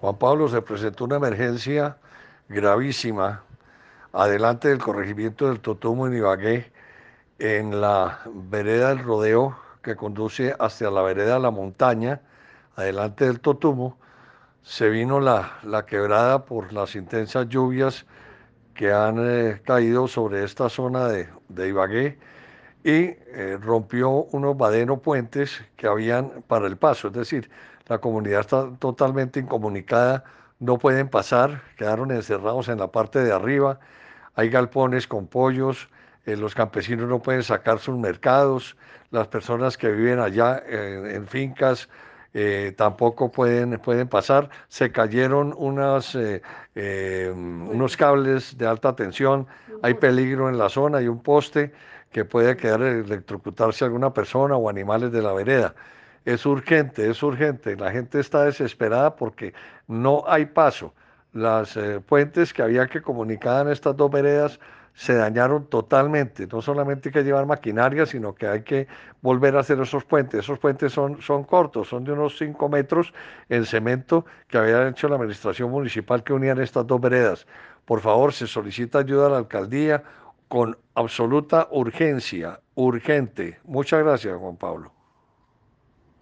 Juan Pablo, se presentó una emergencia gravísima adelante del corregimiento del Totumo en Ibagué, en la vereda del Rodeo que conduce hacia la vereda de la montaña, adelante del Totumo, se vino la, quebrada por las intensas lluvias que han eh, caído sobre esta zona de, de Ibagué y eh, rompió unos badeno puentes que habían para el paso, es decir, la comunidad está totalmente incomunicada, no pueden pasar, quedaron encerrados en la parte de arriba, hay galpones con pollos, eh, los campesinos no pueden sacar sus mercados, las personas que viven allá en fincas eh, tampoco pueden, pueden pasar. Se cayeron unas, eh, eh, unos cables de alta tensión, hay peligro en la zona, hay un poste que puede quedar electrocutarse alguna persona o animales de la vereda. Es urgente, es urgente. La gente está desesperada porque no hay paso. Las puentes que había que comunicar en estas dos veredas se dañaron totalmente. No solamente hay que llevar maquinaria, sino que hay que volver a hacer esos puentes. Esos puentes son, son cortos, son de unos 5 metros en cemento que había hecho la administración municipal que unían estas dos veredas. Por favor, se solicita ayuda a la alcaldía con absoluta urgencia, urgente. Muchas gracias, Juan Pablo.